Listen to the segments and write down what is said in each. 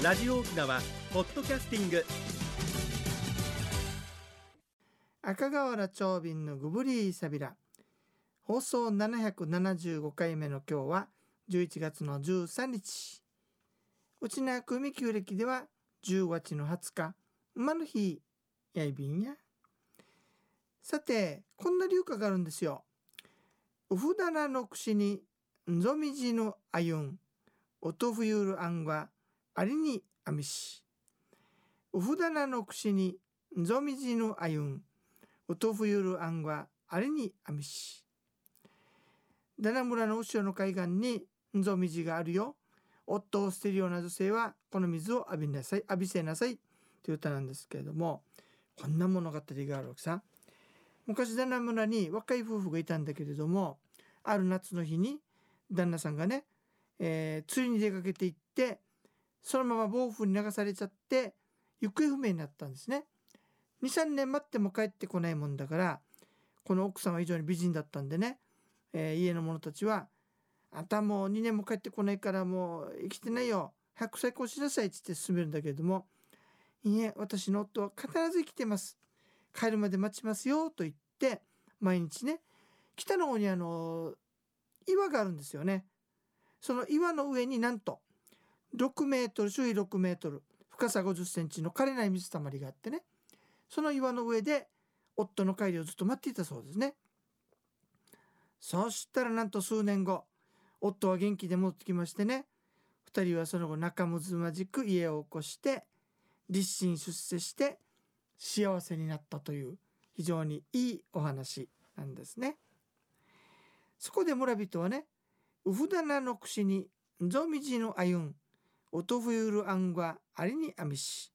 ラジオ沖縄ポッドキャスティング。赤瓦長瓶のグブリーサビラ放送775回目の今日は11月の13日。うちなくみ旧暦では10月の20日。馬の日やいびんや。さてこんな流歌があるんですよ。うふだなのくしにんぞみじのあゆん。おとふゆるあんがありにあみし。うふだなのくしにんぞみじのあゆん。おとふゆるあんがありにあみし。ダナ村の後ろの海岸にんぞみじがあるよ。夫を捨てるような女性はこの水を浴びなさい浴びせなさいという歌なんですけれどもこんな物語があるわけさ。昔旦那村に若い夫婦がいたんだけれどもある夏の日に旦那さんがね、えー、釣りに出かけていってそのまま暴風に流されちゃって行方不明になったんですね。23年待っても帰ってこないもんだからこの奥さんは非常に美人だったんでね、えー、家の者たちは「あんたもう2年も帰ってこないからもう生きてないよ。早く再婚しなさい」っつって進めるんだけれども「いいえ私の夫は必ず生きてます。帰るまで待ちますよ」と言って毎日ね北の方にあの岩があるんですよね。その岩の上になんと6メートル周囲6メートル深さ50センチの枯れない水たまりがあってね。その岩の上で夫の帰りをずっと待っていたそうですね。そしたらなんと数年後夫は元気で戻ってきましてね。2人はその後仲睦まじく家を起こして立身出世して幸せになったという非常にいいお話なんですね。そこで村人はね「うふだなのくしにぞみじのあゆんおとふゆるあんがありにあみし」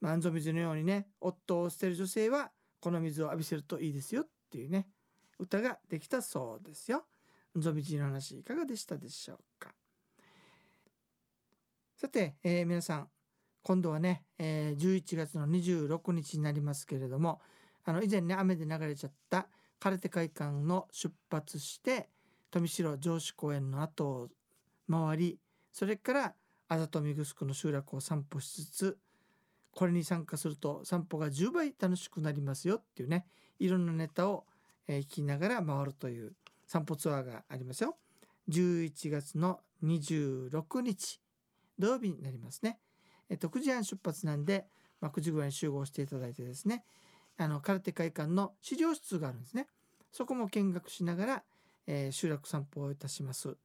まあ、んぞ水のようにね夫を捨てる女性はこの水を浴びせるといいですよっていうね歌ができたそうですよ。んぞみじの話いかがでしたでしょうかさて、えー、皆さん今度はね、えー、11月の26日になりますけれどもあの以前ね雨で流れちゃった空手会館の出発して富城城址公園の後を回りそれからあざとみぐすくの集落を散歩しつつこれに参加すると散歩が10倍楽しくなりますよっていうねいろんなネタを、聞きながら回るという散歩ツアーがありますよ。11月の26日土曜日になりますね。えっと9時半出発なんで、まあ、9時ぐらいに集合していただいてですねあの空手会館の資料室があるんですね。そこも見学しながら、えー、集落散歩をいたします。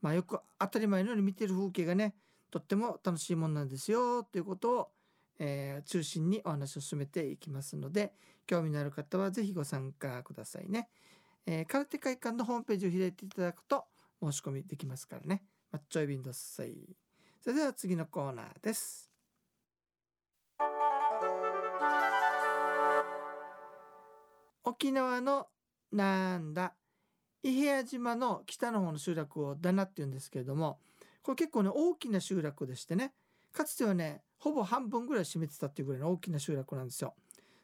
まあ、よく当たり前のように見てる風景がねとっても楽しいもんなんですよということを、えー、中心にお話を進めていきますので興味のある方は是非ご参加くださいね。えー、空手会館のホームページを開いていただくと申し込みできますからね。マッチョイビンドッサイ。それでは次のコーナーです。沖縄のなんだ？伊平屋島の北の方の集落をダナって言うんですけれどもこれ結構ね大きな集落でしてねかつてはねほぼ半分ぐらい占めてたっていうぐらいの大きな集落なんですよ。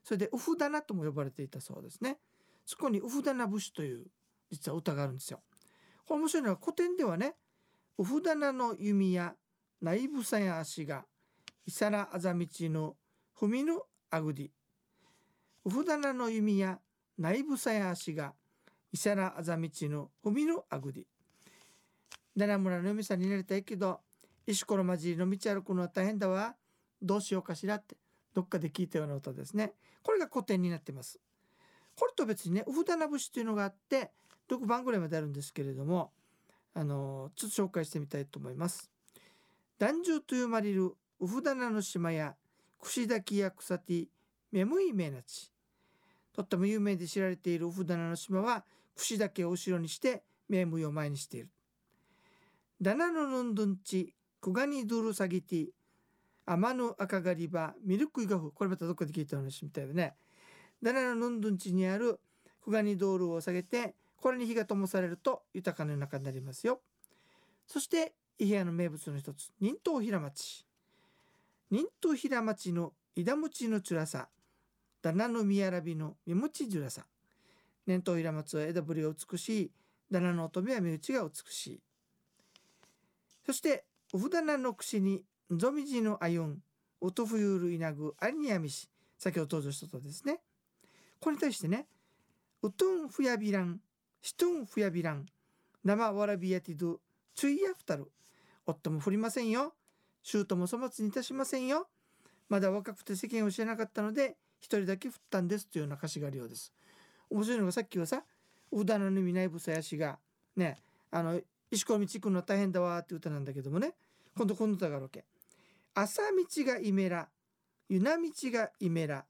それでウフダナとも呼ばれていたそうですね。そこにウフダナ節という実は歌があるんですよ。これ面白いのは古典ではねウフダナの弓や内部さや足がイサラあざみちの踏みぬあぐりウフダナの弓や内部さや足が伊勢らあざみちの海のあぐり奈良村の嫁さんになりたいけど石ころ混じりの道歩くのは大変だわどうしようかしらってどっかで聞いたような歌ですねこれが古典になってますこれと別にねウフダナ節というのがあって6番ぐらいまであるんですけれどもあのちょっと紹介してみたいと思います男獣と呼ばれるウフダナの島や串滝や草木めむいめなちとっても有名で知られているウフダナの島は串だけを後ろにして名無を前にしている。ダナのヌンドンチクガニドゥルサギティアマヌアカガリバミルクイガフこれまたどっかで聞いた話みたいでね。ダナのヌンドンチにあるクガニドールを下げてこれに火が灯されると豊かな中になりますよ。そして伊平屋の名物の一つ忍冬平町。忍冬平町の枝餅のつらさダナの宮らびのみもちじゅらさ。年頭平松は枝ぶりが美しい。ダナの乙女は身内が美しい。そしておふだなのくしにゾミジのあゆん。おとふゆるいなぐありにやみし。先ほど登場したとですね。これに対してねうとんふやびらんしとんふやびらん。生わらびやてどついやふたる夫も振りませんよ。姑も粗末にいたしませんよ。まだ若くて世間を知らなかったので一人だけ振ったんですというような歌詞があるようです。面白いのがさっきはさ「うだのぬみないぶさやし」がねあの石ころ道行くのは大変だわって歌なんだけどもね。今度この歌があるわけ。朝道がイメラゆな道がイメラ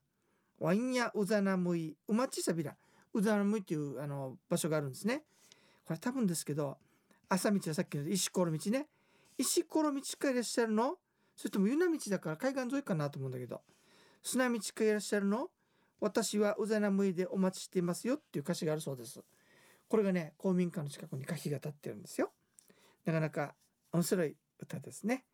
ワインやうざなむいうまちさびら。うざなむいっていうあの場所があるんですね。これ多分ですけど朝道はさっきの石ころ道ね。石ころ道かいらっしゃるの？それともゆな道だから海岸沿いかなと思うんだけど。砂道かいらっしゃるの？私はうざなむいでお待ちしていますよっていう歌詞があるそうです。これがね公民館の近くに柿が立ってるんですよ。なかなか面白い歌ですね。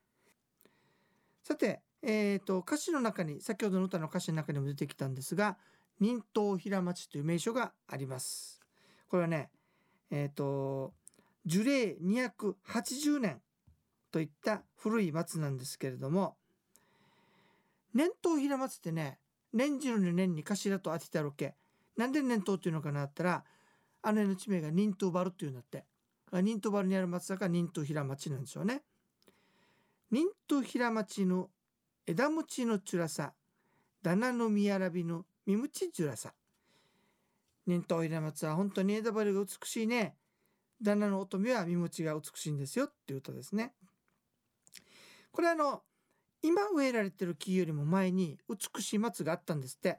さてえーと、歌詞の中に先ほどの歌の歌詞の中にも出てきたんですが仁東平町という名所があります。これはねえっ、ー、と樹齢280年といった古い松なんですけれども年頭平松ってね年中の年に頭と当ててあるけなんで年頭っていうのかなったらあの地名が仁東原っていうんだって仁東原にある松だから仁東平町なんでしょうね仁東平町の枝餅のつらさ、だなのみやらびのみむちじゅらさ。忍冬平松は本当に枝張りが美しいね。旦那の乙女はみむちが美しいんですよっていう歌ですね。これあの今植えられてる木よりも前に美しい松があったんですって。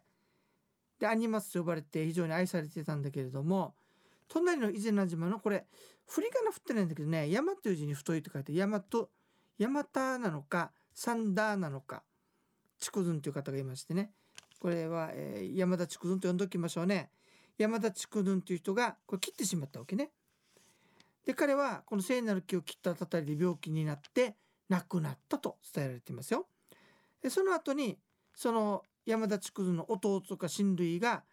でアニマスと呼ばれて非常に愛されてたんだけれども隣の伊是名島のこれ振り仮名振ってないんだけどね山という字に太いって書いて山と山田なのかサンダーなのか筑前という方がいましてね。これは、えー、山田筑前と呼んでおきましょうね。山田筑前という人がこれ切ってしまったわけね。で彼はこの聖なる木を切ったたたりで病気になって亡くなったと伝えられていますよでその後にその山田筑前の弟とか親類が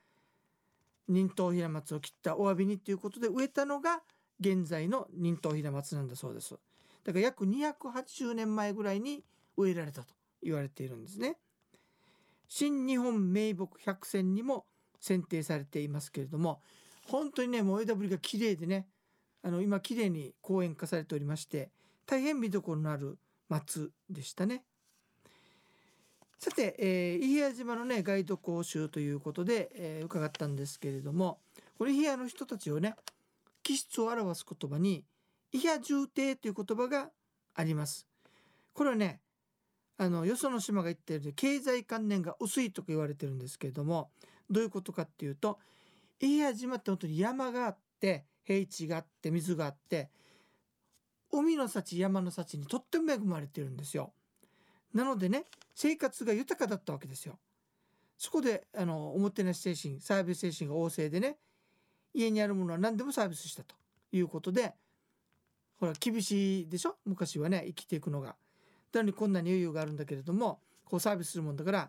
忍冬平松を切ったお詫びにということで植えたのが現在の忍冬平松なんだそうですだから約280年前ぐらいに植えられたと言われているんですね。新日本名木百選にも選定されていますけれども本当にねもう枝ぶりが綺麗でねあの今綺麗に公園化されておりまして大変見どころのある松でしたね。さて、えー、伊平屋島のねガイド講習ということで、えー、伺ったんですけれどもこれ伊平屋の人たちをね気質を表す言葉に伊平重帝という言葉があります。これはねあのよその島が言っている経済観念が薄いとか言われてるんですけれどもどういうことかっていうと伊平島って本当に山があって平地があって水があって海の幸山の幸にとっても恵まれてるんですよ。なのでね生活が豊かだったわけですよ。そこであのおもてなし精神サービス精神が旺盛でね家にあるものは何でもサービスしたということでほら厳しいでしょ？昔はね生きていくのが。なのにこんなに余裕があるんだけれどもこうサービスするもんだから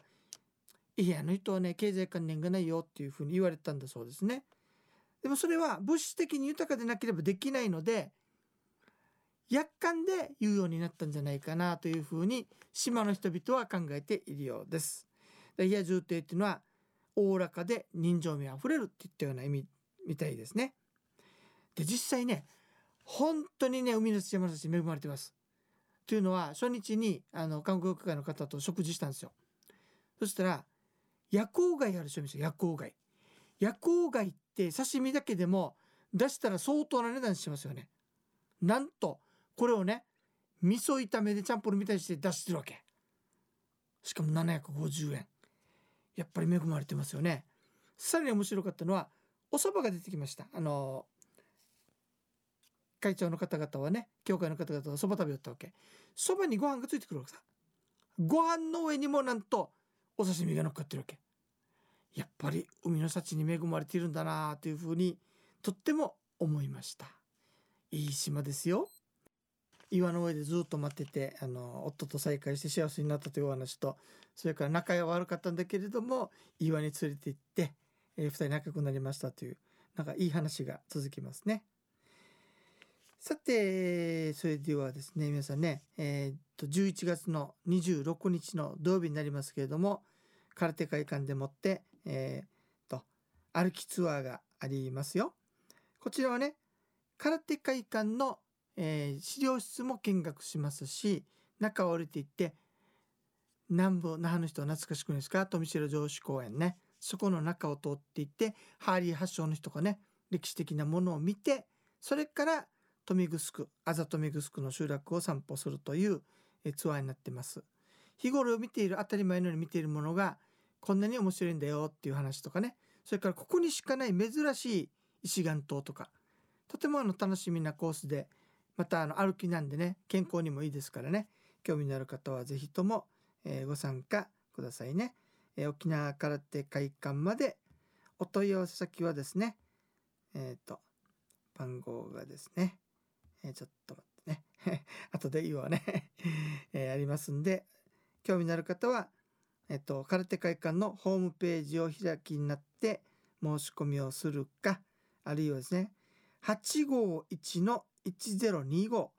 いやあの人はね経済観念がないよっていうふうに言われたんだそうですね。でもそれは物質的に豊かでなければできないので約款で言うようになったんじゃないかなというふうに島の人々は考えているようです。いや重帝っていうのはおおらかで人情味あふれるっていったような意味みたいですね。で実際ね本当にね海の土山の土恵まれてます。というのは初日にあの韓国会の方と食事したんですよ。そしたら夜光貝あるでしょ夜光貝。夜光貝って刺身だけでも出したら相当な値段しますよね。なんとこれをね味噌炒めでチャンプルみたいにして出してるわけ。しかも750円。やっぱり恵まれてますよね。さらに面白かったのはお蕎麦が出てきました。あの会長の方々はね教会の方々はそば食べよったわけそばにご飯がついてくるわけさご飯の上にもなんとお刺身が乗っかってるわけやっぱり海の幸に恵まれているんだなというふうにとっても思いましたいい島ですよ岩の上でずっと待っててあの夫と再会して幸せになったというお話とそれから仲が悪かったんだけれども岩に連れて行って、えー、2人仲良くなりましたというなんかいい話が続きますね。さてそれではですね皆さんね、えー、っと11月の26日の土曜日になりますけれども空手会館でもって、えー、っと歩きツアーがありますよ。こちらはね空手会館の、えー、資料室も見学しますし中を降りていって南部那覇の人は懐かしくないですか？富城城址公園ね。そこの中を通っていってハーリー発祥の人がね歴史的なものを見てそれから豊見城あざ豊見城の集落を散歩するというツアーになってます。日頃見ている当たり前のように見ているものがこんなに面白いんだよっていう話とかね。それからここにしかない珍しい石岩島とかとてもあの楽しみなコースでまたあの歩きなんでね健康にもいいですからね。興味のある方は是非とも、えー、ご参加くださいね、えー、沖縄空手会館までお問い合わせ先はですねえっ、ー、と番号がですね、えちょっと待ってね。後で言うね。えありますんで興味のある方はえっと空手会館のホームページを開きになって申し込みをするかあるいはですね851の1025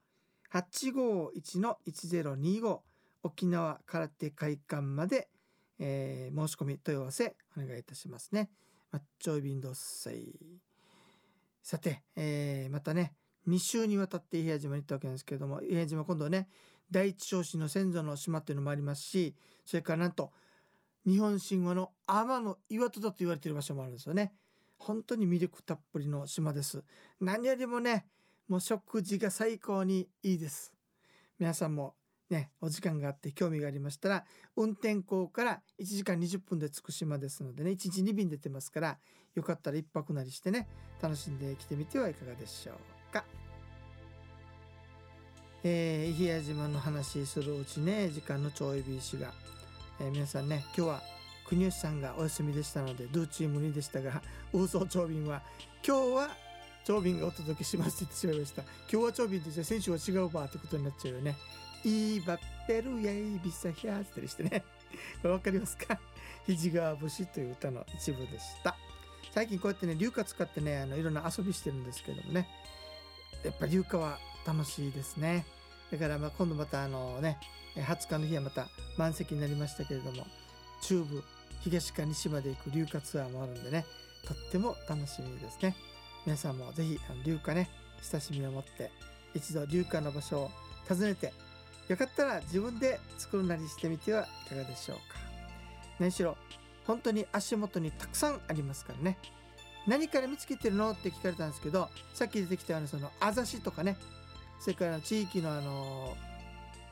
851の1025沖縄空手会館まで、えー、申し込み問い合わせお願いいたしますね。マッチョイビンドッサイ。さて、えー、またね2週にわたって伊平屋島に行ったわけなんですけれども伊平島今度はね第一少子の先祖の島っていうのもありますしそれからなんと日本神話の天の岩戸だと言われている場所もあるんですよね。本当に魅力たっぷりの島です。何よりもねもう食事が最高にいいです。皆さんもね、お時間があって興味がありましたら、運転港から1時間20分で着く島ですのでね、1日2便出てますから、よかったら1泊なりしてね、楽しんできてみてはいかがでしょうか。えー、伊平屋島の話するうちね、時間のちょいびしが、えー、皆さんね、今日は国吉さんがお休みでしたので、ドゥーチームにでしたが、ウーソー長便は、今日は長瓶がお届けしますって言ってしまいました。今日は長瓶ってじゃあ選手は違うばってことになっちゃうよね。いいバッペルやいびさひゃーってりしてね。わかりますか？肘川節という歌の一部でした。最近こうやってね、硫化使ってね、あのいろんな遊びしてるんですけどもね。やっぱ硫化は楽しいですね。だからまあ今度またあのね、20日の日はまた満席になりましたけれども、中部、東か西まで行く硫化ツアーもあるんでね、とっても楽しみですね。皆さんもぜひ硫化ね親しみを持って一度硫化の場所を訪ねてよかったら自分で作るなりしてみてはいかがでしょうか。何しろ本当に足元にたくさんありますからね。何から見つけてるの？って聞かれたんですけどさっき出てきたようなそのあざしとかね。それから地域のあの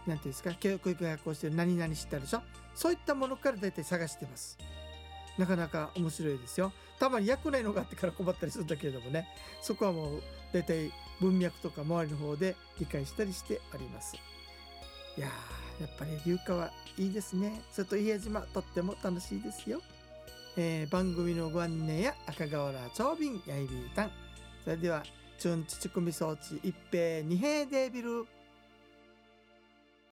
何て言うんですか教育学校してる何々知ってあるでしょ？そういったものから大体探してます。なかなか面白いですよ。たまに役ないのがあってから困ったりするんだけれどもね。そこはもう大体文脈とか周りの方で理解したりしております。いややっぱり流化はいいですね。それと家島とっても楽しいですよ、えー、番組のご案内や赤瓦長瓶やいびーたん。それではチュンチチコミ装置一平二平デビル。